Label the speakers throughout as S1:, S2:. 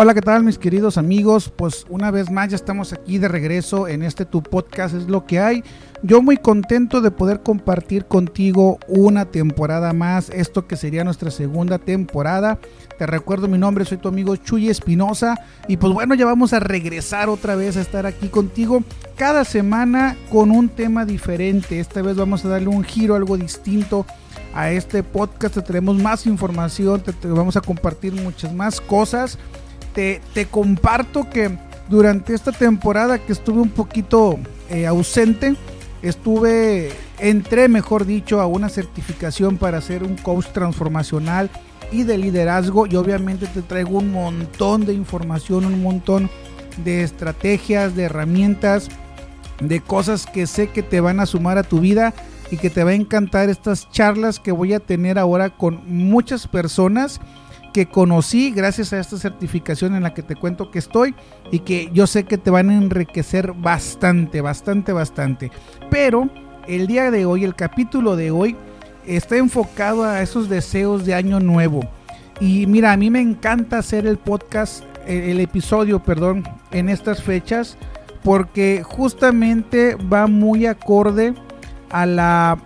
S1: Hola, ¿qué tal mis queridos amigos? Pues una vez más ya estamos aquí de regreso en este tu podcast es lo que hay. Yo muy contento de poder compartir contigo una temporada más, esto que sería nuestra segunda temporada. Te recuerdo mi nombre, soy tu amigo Chuy Espinosa y pues bueno, ya vamos a regresar otra vez a estar aquí contigo cada semana con un tema diferente. Esta vez vamos a darle un giro, algo distinto a este podcast. Te traemos más información, te, vamos a compartir muchas más cosas te, comparto que durante esta temporada que estuve un poquito eh, ausente, estuve, entré, mejor dicho, a una certificación para ser un coach transformacional y de liderazgo y obviamente te traigo un montón de información, un montón de estrategias, de herramientas, de cosas que sé que te van a sumar a tu vida y que te va a encantar estas charlas que voy a tener ahora con muchas personas que conocí gracias a esta certificación en la que te cuento que estoy y que yo sé que te van a enriquecer bastante, bastante, bastante. Pero el día de hoy, el capítulo de hoy, está enfocado a esos deseos de año nuevo. Y mira, a mí me encanta hacer el podcast, el episodio, perdón, en estas fechas, porque justamente va muy acorde a la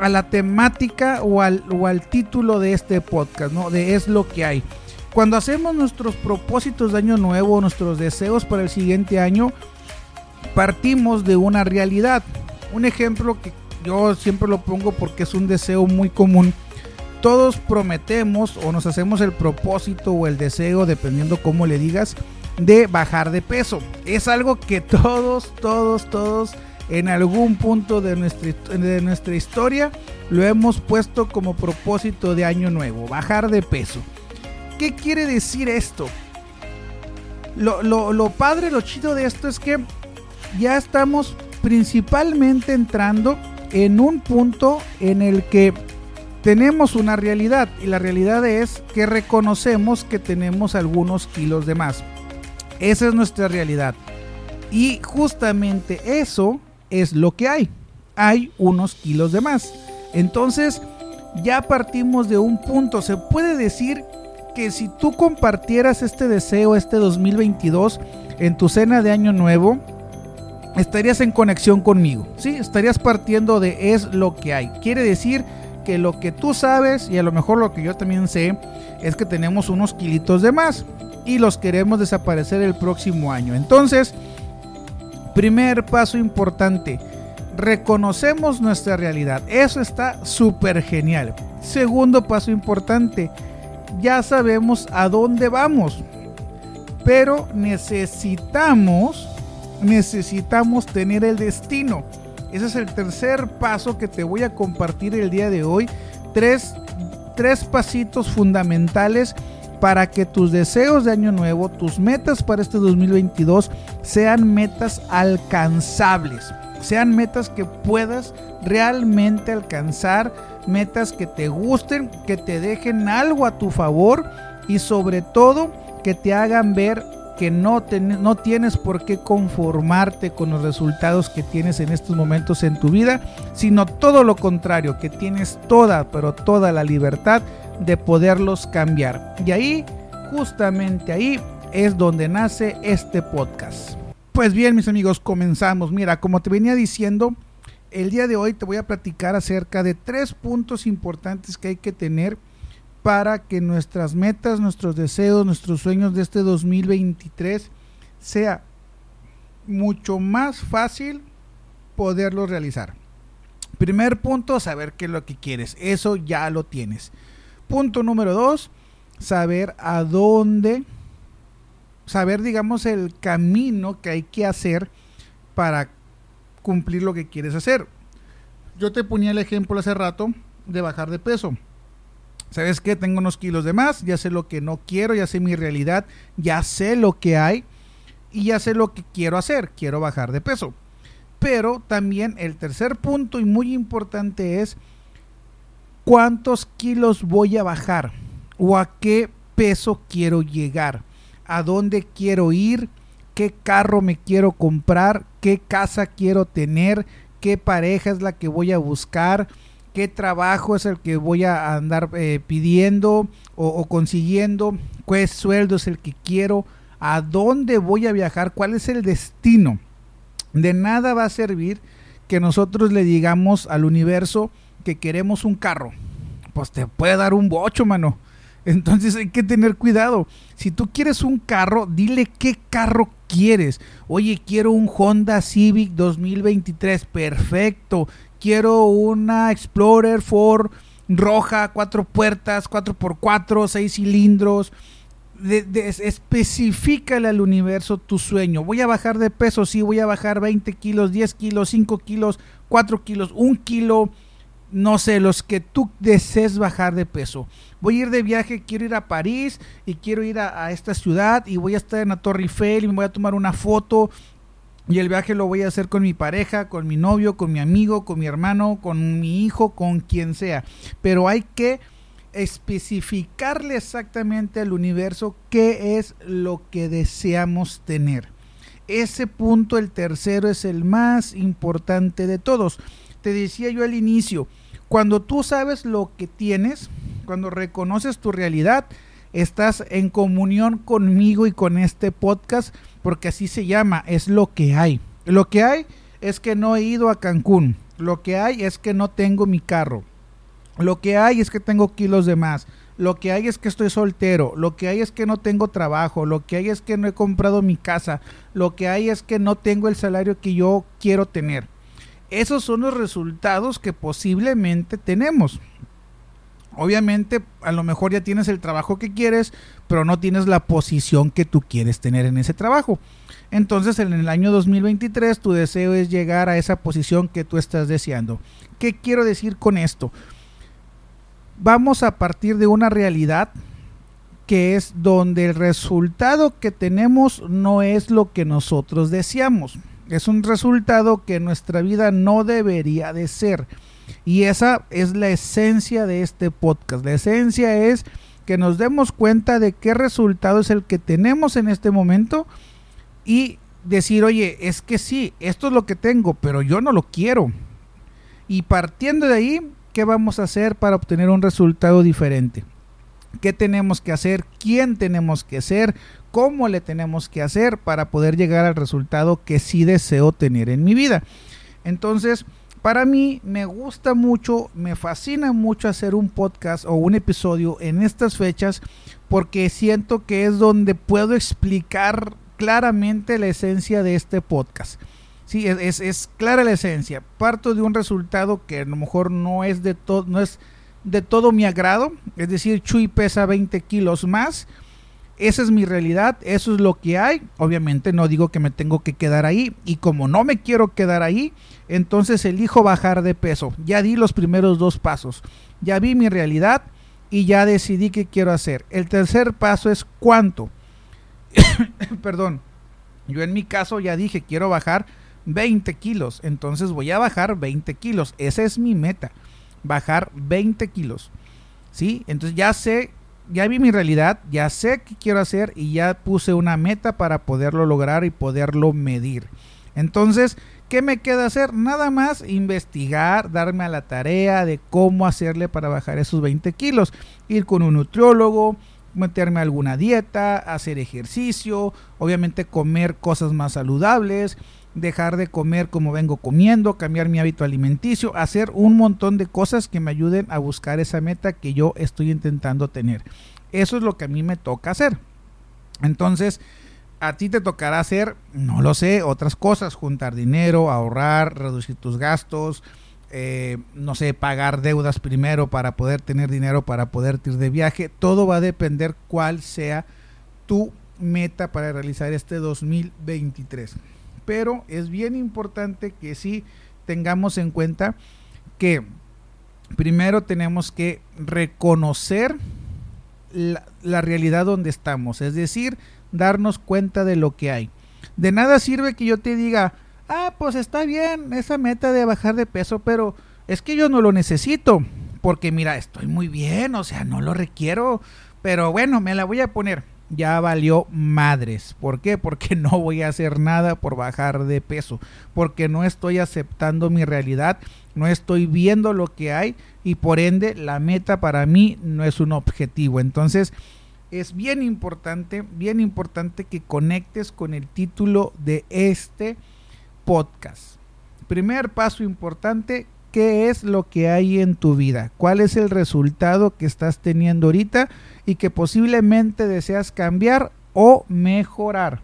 S1: a la temática o al, o al título de este podcast, ¿no? De es lo que hay. Cuando hacemos nuestros propósitos de año nuevo, nuestros deseos para el siguiente año, partimos de una realidad. Un ejemplo que yo siempre lo pongo porque es un deseo muy común. Todos prometemos o nos hacemos el propósito o el deseo, dependiendo cómo le digas, de bajar de peso. Es algo que todos, todos, todos en algún punto de nuestra, de nuestra historia lo hemos puesto como propósito de año nuevo, bajar de peso. ¿Qué quiere decir esto? Lo, lo padre, lo chido de esto es que ya estamos principalmente entrando en un punto en el que tenemos una realidad y la realidad es que reconocemos que tenemos algunos kilos de más. Esa es nuestra realidad. Y justamente eso es lo que hay. Hay unos kilos de más. Entonces, ya partimos de un punto. Se puede decir que si tú compartieras este deseo este 2022 en tu cena de año nuevo, estarías en conexión conmigo. ¿sí? Estarías partiendo de es lo que hay. Quiere decir que lo que tú sabes y a lo mejor lo que yo también sé es que tenemos unos kilitos de más y los queremos desaparecer el próximo año. Entonces, Primer paso importante, reconocemos nuestra realidad. Eso está súper genial. Segundo paso importante, ya sabemos a dónde vamos. Pero necesitamos, necesitamos tener el destino. Ese es el tercer paso que te voy a compartir el día de hoy. Tres, tres pasitos fundamentales para que tus deseos de año nuevo, tus metas para este 2022 sean metas alcanzables, sean metas que puedas realmente alcanzar, metas que te gusten, que te dejen algo a tu favor y sobre todo que te hagan ver que no, tienes por qué conformarte con los resultados que tienes en estos momentos en tu vida, sino todo lo contrario, que tienes toda, pero toda la libertad de poderlos cambiar. Y ahí, justamente ahí, es donde nace este podcast. Pues bien, mis amigos, comenzamos. Mira, como te venía diciendo, el día de hoy te voy a platicar acerca de tres puntos importantes que hay que tener para que nuestras metas, nuestros deseos, nuestros sueños de este 2023 sea mucho más fácil poderlos realizar. Primer punto, saber qué es lo que quieres. Eso ya lo tienes. Punto número dos, saber a dónde, saber, digamos, el camino que hay que hacer para cumplir lo que quieres hacer. Yo te ponía el ejemplo hace rato de bajar de peso. ¿Sabes qué? Tengo unos kilos de más, ya sé lo que no quiero, ya sé mi realidad, ya sé lo que hay y ya sé lo que quiero hacer, quiero bajar de peso. Pero también el tercer punto y muy importante es cuántos kilos voy a bajar o a qué peso quiero llegar, a dónde quiero ir, qué carro me quiero comprar, qué casa quiero tener, qué pareja es la que voy a buscar, qué trabajo es el que voy a andar eh, pidiendo o, consiguiendo, qué sueldo es el que quiero, a dónde voy a viajar, cuál es el destino. De nada va a servir que nosotros le digamos al universo que queremos un carro. Pues te puede dar un bocho, mano. Entonces hay que tener cuidado. Si tú quieres un carro, dile qué carro quieres. Oye, quiero un Honda Civic 2023. Perfecto. Quiero una Explorer Ford roja, cuatro puertas, 4x4, seis cilindros. De, especifícale al universo tu sueño. Voy a bajar de peso, sí, voy a bajar 20 kilos, 10 kilos, 5 kilos, 4 kilos, 1 kilo no sé, los que tú desees bajar de peso. Voy a ir de viaje, quiero ir a París y quiero ir a, esta ciudad y voy a estar en la Torre Eiffel y me voy a tomar una foto y el viaje lo voy a hacer con mi pareja, con mi novio, con mi amigo, con mi hermano, con mi hijo, con quien sea. Pero hay que especificarle exactamente al universo qué es lo que deseamos tener. Ese punto, el tercero, es el más importante de todos. Te decía yo al inicio, cuando tú sabes lo que tienes, cuando reconoces tu realidad, estás en comunión conmigo y con este podcast, porque así se llama, es lo que hay. Lo que hay es que no he ido a Cancún, lo que hay es que no tengo mi carro, lo que hay es que tengo kilos de más, lo que hay es que estoy soltero, lo que hay es que no tengo trabajo, lo que hay es que no he comprado mi casa, lo que hay es que no tengo el salario que yo quiero tener. Esos son los resultados que posiblemente tenemos. Obviamente, a lo mejor ya tienes el trabajo que quieres, pero no tienes la posición que tú quieres tener en ese trabajo. Entonces, en el año 2023, tu deseo es llegar a esa posición que tú estás deseando. ¿Qué quiero decir con esto? Vamos a partir de una realidad que es donde el resultado que tenemos no es lo que nosotros deseamos. Es un resultado que nuestra vida no debería de ser. Y esa es la esencia de este podcast. La esencia es que nos demos cuenta de qué resultado es el que tenemos en este momento y decir, oye, es que sí, esto es lo que tengo, pero yo no lo quiero. Y partiendo de ahí, ¿qué vamos a hacer para obtener un resultado diferente? ¿Qué tenemos que hacer? ¿Quién tenemos que ser? Cómo le tenemos que hacer para poder llegar al resultado que sí deseo tener en mi vida. Entonces, para mí me gusta mucho, me fascina mucho hacer un podcast o un episodio en estas fechas porque siento que es donde puedo explicar claramente la esencia de este podcast. Sí, es, es, clara la esencia. Parto de un resultado que a lo mejor no es de todo, no es de todo mi agrado. Es decir, Chuy pesa 20 kilos más esa es mi realidad, eso es lo que hay. Obviamente no digo que me tengo que quedar ahí y como no me quiero quedar ahí, entonces elijo bajar de peso. Ya di los primeros dos pasos, ya vi mi realidad y ya decidí qué quiero hacer. El tercer paso es cuánto. Perdón, yo en mi caso ya dije quiero bajar 20 kilos, entonces voy a bajar 20 kilos. Esa es mi meta, bajar 20 kilos. ¿Sí? Entonces ya sé ya vi mi realidad, ya sé qué quiero hacer y ya puse una meta para poderlo lograr y poderlo medir. Entonces, ¿qué me queda hacer? Nada más investigar, darme a la tarea de cómo hacerle para bajar esos 20 kilos. Ir con un nutriólogo, meterme a alguna dieta, hacer ejercicio, obviamente comer cosas más saludables, dejar de comer como vengo comiendo, cambiar mi hábito alimenticio, hacer un montón de cosas que me ayuden a buscar esa meta que yo estoy intentando tener. Eso es lo que a mí me toca hacer. Entonces, a ti te tocará hacer, no lo sé, otras cosas, juntar dinero, ahorrar, reducir tus gastos, eh, no sé, pagar deudas primero para poder tener dinero para poder ir de viaje. Todo va a depender cuál sea tu meta para realizar este 2023 pero es bien importante que sí tengamos en cuenta que primero tenemos que reconocer la, realidad donde estamos, es decir, darnos cuenta de lo que hay. De nada sirve que yo te diga, ah, pues está bien esa meta de bajar de peso, pero es que yo no lo necesito, porque mira, estoy muy bien, o sea, no lo requiero, pero bueno, me la voy a poner. Ya valió madres. ¿Por qué? Porque no voy a hacer nada por bajar de peso, porque no estoy aceptando mi realidad, no estoy viendo lo que hay y por ende la meta para mí no es un objetivo. Entonces es bien importante, bien importante que conectes con el título de este podcast. Primer paso importante, ¿qué es lo que hay en tu vida? ¿Cuál es el resultado que estás teniendo ahorita y que posiblemente deseas cambiar o mejorar?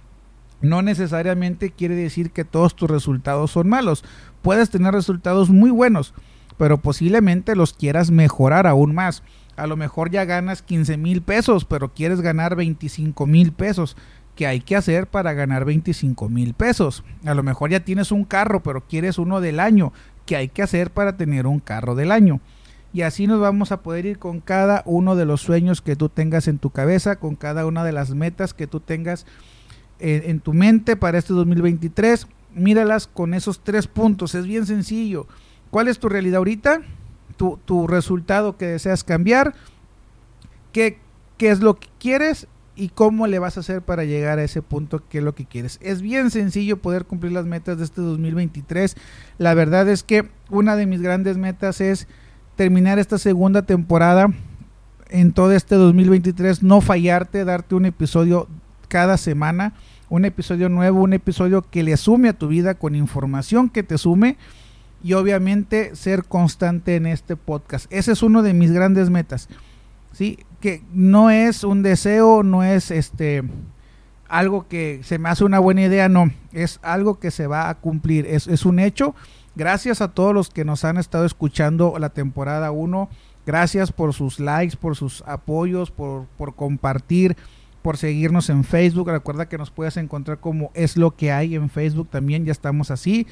S1: No necesariamente quiere decir que todos tus resultados son malos. Puedes tener resultados muy buenos, pero posiblemente los quieras mejorar aún más. A lo mejor ya ganas 15 mil pesos, pero quieres ganar 25 mil pesos. ¿Qué hay que hacer para ganar 25 mil pesos? A lo mejor ya tienes un carro, pero quieres uno del año. ¿Qué hay que hacer para tener un carro del año? Y así nos vamos a poder ir con cada uno de los sueños que tú tengas en tu cabeza, con cada una de las metas que tú tengas en, en tu mente para este 2023 míralas con esos tres puntos. Es bien sencillo. ¿Cuál es tu realidad ahorita? Tu, tu resultado que deseas cambiar. ¿Qué, ¿Qué es lo que quieres? Y cómo le vas a hacer para llegar a ese punto que es lo que quieres. Es bien sencillo poder cumplir las metas de este 2023. La verdad es que una de mis grandes metas es terminar esta segunda temporada en todo este 2023, no fallarte, darte un episodio cada semana un episodio nuevo, un episodio que le sume a tu vida con información que te sume y obviamente ser constante en este podcast. Ese es uno de mis grandes metas. ¿Sí? Que no es un deseo, no es este algo que se me hace una buena idea, no, es algo que se va a cumplir, es, es un hecho. Gracias a todos los que nos han estado escuchando la temporada 1. Gracias por sus likes, por sus apoyos, por, por compartir por seguirnos en Facebook. Recuerda que nos puedes encontrar como es lo que hay en Facebook también, ya estamos así.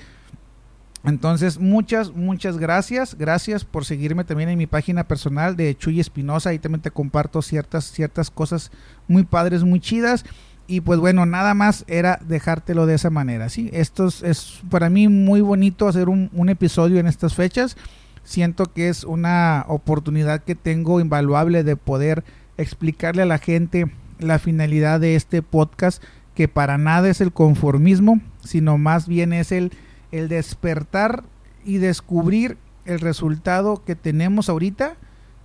S1: Entonces, muchas, muchas gracias. Gracias por seguirme también en mi página personal de Chuy Espinosa. Ahí también te comparto ciertas, ciertas cosas muy padres, muy chidas. Y pues bueno, nada más era dejártelo de esa manera. ¿sí? Esto es, para mí muy bonito hacer un, un episodio en estas fechas. Siento que es una oportunidad que tengo invaluable de poder explicarle a la gente la finalidad de este podcast, que para nada es el conformismo, sino más bien es el, el despertar y descubrir el resultado que tenemos ahorita,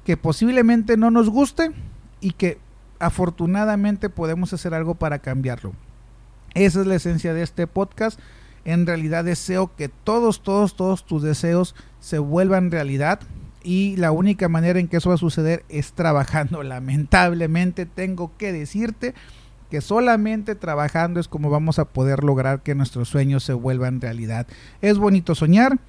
S1: que posiblemente no nos guste y que afortunadamente podemos hacer algo para cambiarlo. Esa es la esencia de este podcast. En realidad deseo que todos, todos, todos tus deseos se vuelvan realidad y la única manera en que eso va a suceder es trabajando. Lamentablemente tengo que decirte que solamente trabajando es como vamos a poder lograr que nuestros sueños se vuelvan realidad. Es bonito soñar,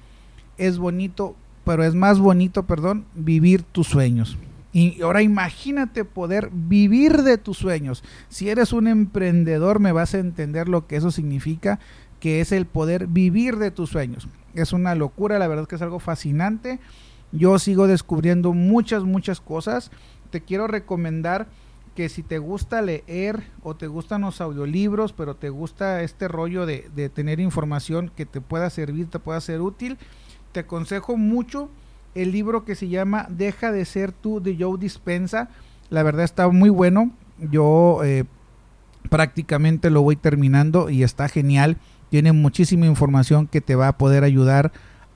S1: es bonito, pero es más bonito, perdón, vivir tus sueños. Y ahora imagínate poder vivir de tus sueños. Si eres un emprendedor me vas a entender lo que eso significa, que es el poder vivir de tus sueños. Es una locura, la verdad que es algo fascinante yo sigo descubriendo muchas, muchas cosas. Te quiero recomendar que si te gusta leer o te gustan los audiolibros, pero te gusta este rollo de, de tener información que te pueda servir, te pueda ser útil, te aconsejo mucho el libro que se llama Deja de ser tú de Joe Dispensa. La verdad está muy bueno. Yo eh, prácticamente lo voy terminando y está genial. Tiene muchísima información que te va a poder ayudar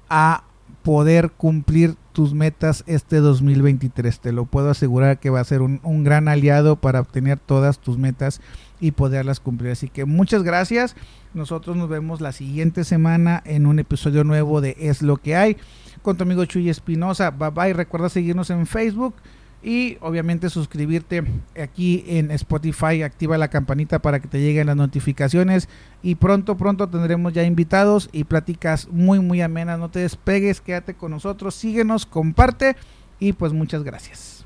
S1: a poder cumplir tus metas este 2023. Te lo puedo asegurar que va a ser un, un, gran aliado para obtener todas tus metas y poderlas cumplir. Así que muchas gracias. Nosotros nos vemos la siguiente semana en un episodio nuevo de Es lo que hay con tu amigo Chuy Espinosa. Bye bye. Recuerda seguirnos en Facebook y obviamente suscribirte aquí en Spotify, activa la campanita para que te lleguen las notificaciones y pronto pronto tendremos ya invitados y pláticas muy muy amenas, no te despegues, quédate con nosotros, síguenos, comparte y pues muchas gracias.